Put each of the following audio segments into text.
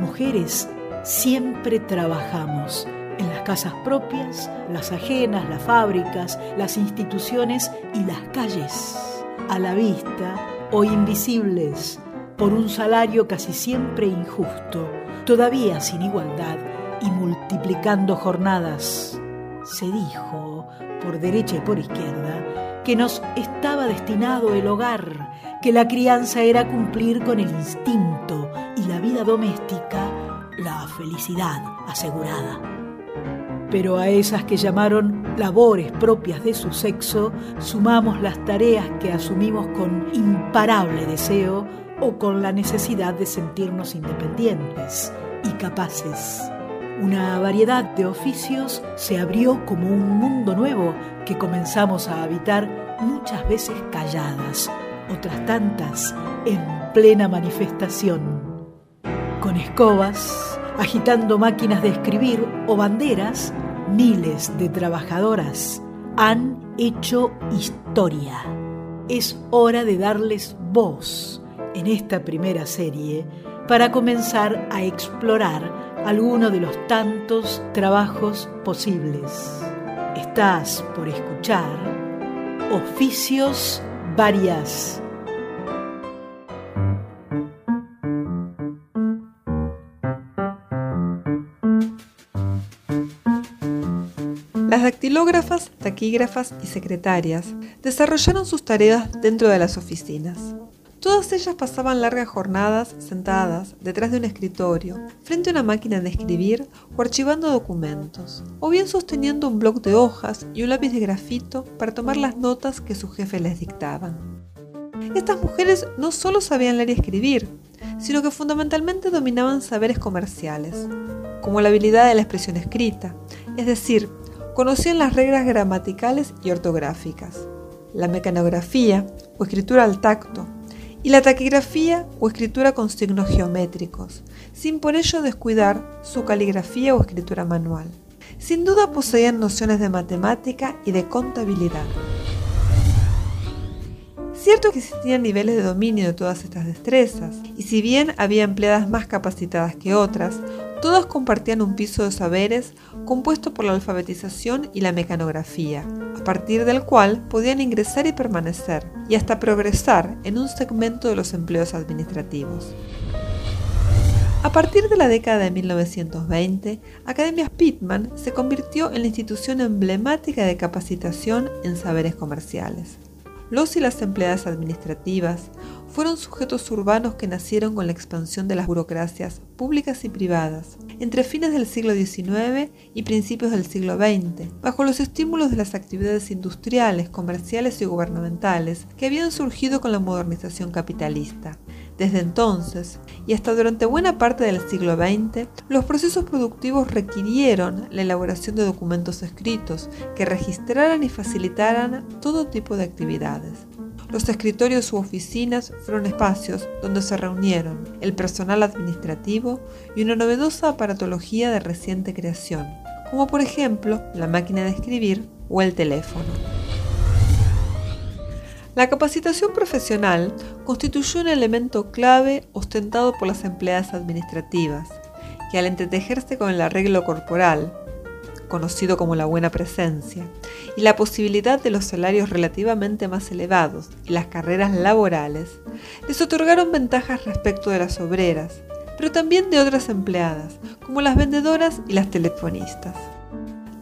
mujeres siempre trabajamos en las casas propias, las ajenas, las fábricas, las instituciones y las calles, a la vista o invisibles, por un salario casi siempre injusto, todavía sin igualdad y multiplicando jornadas. Se dijo, por derecha y por izquierda, que nos estaba destinado el hogar, que la crianza era cumplir con el instinto doméstica la felicidad asegurada. Pero a esas que llamaron labores propias de su sexo, sumamos las tareas que asumimos con imparable deseo o con la necesidad de sentirnos independientes y capaces. Una variedad de oficios se abrió como un mundo nuevo que comenzamos a habitar muchas veces calladas, otras tantas en plena manifestación. Con escobas, agitando máquinas de escribir o banderas, miles de trabajadoras han hecho historia. Es hora de darles voz en esta primera serie para comenzar a explorar alguno de los tantos trabajos posibles. Estás por escuchar Oficios Varias. Las dactilógrafas, taquígrafas y secretarias desarrollaron sus tareas dentro de las oficinas. Todas ellas pasaban largas jornadas sentadas detrás de un escritorio, frente a una máquina de escribir o archivando documentos, o bien sosteniendo un bloc de hojas y un lápiz de grafito para tomar las notas que su jefe les dictaban. Estas mujeres no solo sabían leer y escribir, sino que fundamentalmente dominaban saberes comerciales, como la habilidad de la expresión escrita, es decir, conocían las reglas gramaticales y ortográficas, la mecanografía o escritura al tacto, y la taquigrafía o escritura con signos geométricos, sin por ello descuidar su caligrafía o escritura manual. Sin duda poseían nociones de matemática y de contabilidad. Cierto que existían niveles de dominio de todas estas destrezas, y si bien había empleadas más capacitadas que otras, todas compartían un piso de saberes compuesto por la alfabetización y la mecanografía, a partir del cual podían ingresar y permanecer, y hasta progresar en un segmento de los empleos administrativos. A partir de la década de 1920, Academias Pittman se convirtió en la institución emblemática de capacitación en saberes comerciales. Los y las empleadas administrativas fueron sujetos urbanos que nacieron con la expansión de las burocracias públicas y privadas entre fines del siglo XIX y principios del siglo XX, bajo los estímulos de las actividades industriales, comerciales y gubernamentales que habían surgido con la modernización capitalista. Desde entonces, y hasta durante buena parte del siglo XX, los procesos productivos requirieron la elaboración de documentos escritos que registraran y facilitaran todo tipo de actividades. Los escritorios u oficinas fueron espacios donde se reunieron el personal administrativo y una novedosa aparatología de reciente creación, como por ejemplo la máquina de escribir o el teléfono. La capacitación profesional constituyó un elemento clave ostentado por las empleadas administrativas, que al entretejerse con el arreglo corporal, conocido como la buena presencia, y la posibilidad de los salarios relativamente más elevados y las carreras laborales, les otorgaron ventajas respecto de las obreras, pero también de otras empleadas, como las vendedoras y las telefonistas.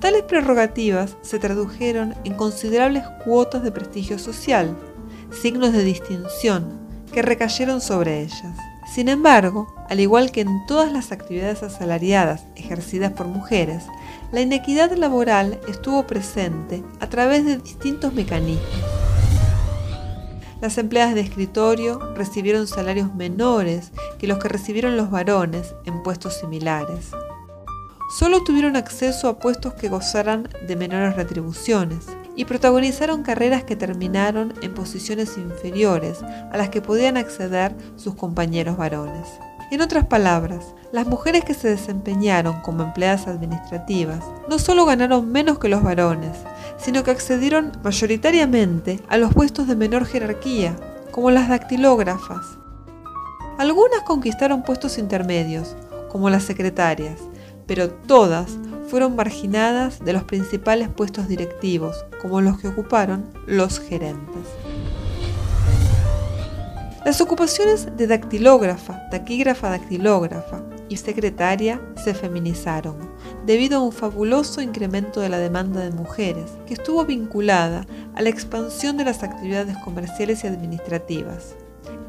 Tales prerrogativas se tradujeron en considerables cuotas de prestigio social, signos de distinción que recayeron sobre ellas. Sin embargo, al igual que en todas las actividades asalariadas ejercidas por mujeres, la inequidad laboral estuvo presente a través de distintos mecanismos. Las empleadas de escritorio recibieron salarios menores que los que recibieron los varones en puestos similares solo tuvieron acceso a puestos que gozaran de menores retribuciones y protagonizaron carreras que terminaron en posiciones inferiores a las que podían acceder sus compañeros varones. En otras palabras, las mujeres que se desempeñaron como empleadas administrativas no solo ganaron menos que los varones, sino que accedieron mayoritariamente a los puestos de menor jerarquía, como las dactilógrafas. Algunas conquistaron puestos intermedios, como las secretarias, pero todas fueron marginadas de los principales puestos directivos, como los que ocuparon los gerentes. Las ocupaciones de dactilógrafa, taquígrafa dactilógrafa y secretaria se feminizaron debido a un fabuloso incremento de la demanda de mujeres que estuvo vinculada a la expansión de las actividades comerciales y administrativas,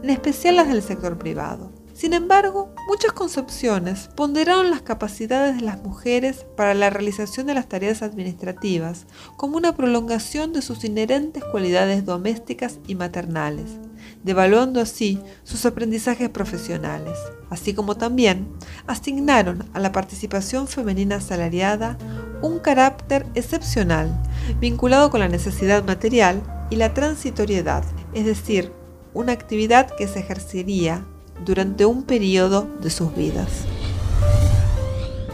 en especial las del sector privado. Sin embargo, muchas concepciones ponderaron las capacidades de las mujeres para la realización de las tareas administrativas como una prolongación de sus inherentes cualidades domésticas y maternales, devaluando así sus aprendizajes profesionales, así como también asignaron a la participación femenina asalariada un carácter excepcional vinculado con la necesidad material y la transitoriedad, es decir, una actividad que se ejercería durante un periodo de sus vidas.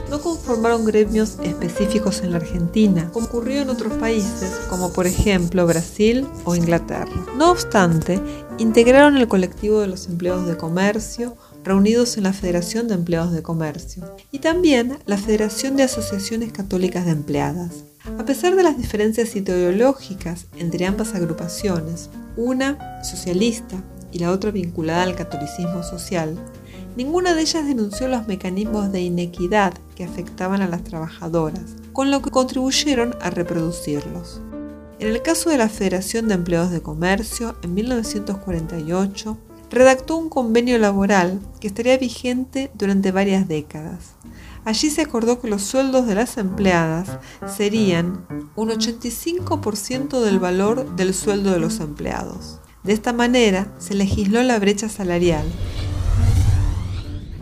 No conformaron gremios específicos en la Argentina, como ocurrió en otros países, como por ejemplo Brasil o Inglaterra. No obstante, integraron el colectivo de los empleados de comercio, reunidos en la Federación de Empleados de Comercio, y también la Federación de Asociaciones Católicas de Empleadas. A pesar de las diferencias ideológicas entre ambas agrupaciones, una socialista y la otra vinculada al catolicismo social, ninguna de ellas denunció los mecanismos de inequidad que afectaban a las trabajadoras, con lo que contribuyeron a reproducirlos. En el caso de la Federación de Empleados de Comercio, en 1948, redactó un convenio laboral que estaría vigente durante varias décadas. Allí se acordó que los sueldos de las empleadas serían un 85% del valor del sueldo de los empleados. De esta manera se legisló la brecha salarial.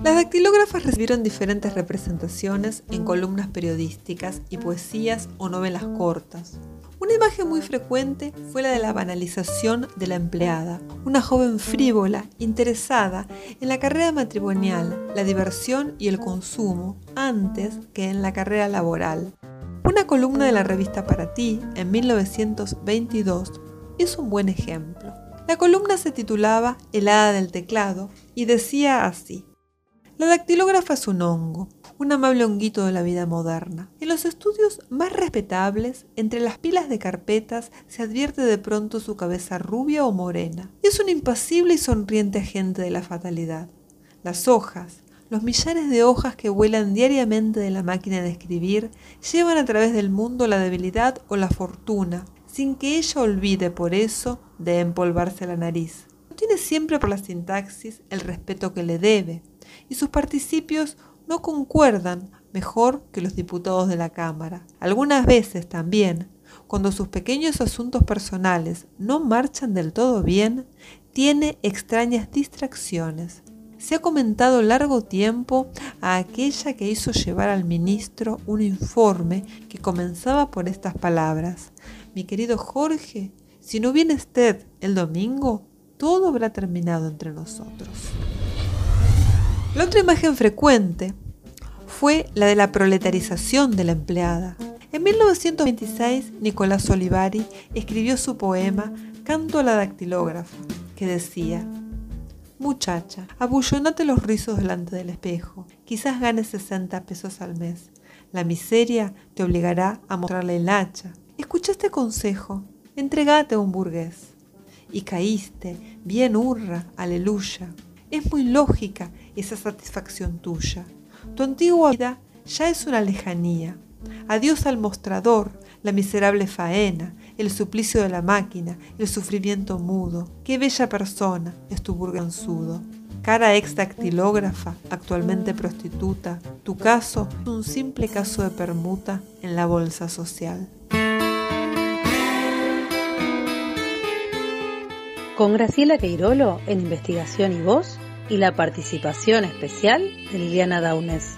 Las dactilógrafas recibieron diferentes representaciones en columnas periodísticas y poesías o novelas cortas. Una imagen muy frecuente fue la de la banalización de la empleada, una joven frívola, interesada en la carrera matrimonial, la diversión y el consumo, antes que en la carrera laboral. Una columna de la revista Para ti, en 1922, es un buen ejemplo. La columna se titulaba El hada del teclado y decía así. La dactilógrafa es un hongo, un amable honguito de la vida moderna. En los estudios más respetables, entre las pilas de carpetas, se advierte de pronto su cabeza rubia o morena. Es un impasible y sonriente agente de la fatalidad. Las hojas, los millares de hojas que vuelan diariamente de la máquina de escribir, llevan a través del mundo la debilidad o la fortuna, sin que ella olvide por eso de empolvarse la nariz. No tiene siempre por la sintaxis el respeto que le debe, y sus participios no concuerdan mejor que los diputados de la Cámara. Algunas veces también, cuando sus pequeños asuntos personales no marchan del todo bien, tiene extrañas distracciones. Se ha comentado largo tiempo a aquella que hizo llevar al ministro un informe que comenzaba por estas palabras mi querido Jorge, si no viene usted el domingo, todo habrá terminado entre nosotros. La otra imagen frecuente fue la de la proletarización de la empleada. En 1926, Nicolás Olivari escribió su poema Canto a la dactilógrafa, que decía, Muchacha, abullonate los rizos delante del espejo. Quizás ganes 60 pesos al mes. La miseria te obligará a mostrarle el hacha. Escucha este consejo, entregate a un burgués. Y caíste, bien hurra, aleluya. Es muy lógica esa satisfacción tuya. Tu antigua vida ya es una lejanía. Adiós al mostrador, la miserable faena, el suplicio de la máquina, el sufrimiento mudo. Qué bella persona es tu burganzudo. Cara ex dactilógrafa, actualmente prostituta, tu caso es un simple caso de permuta en la bolsa social. Con Graciela Queirolo en investigación y voz y la participación especial de Liliana Daunes.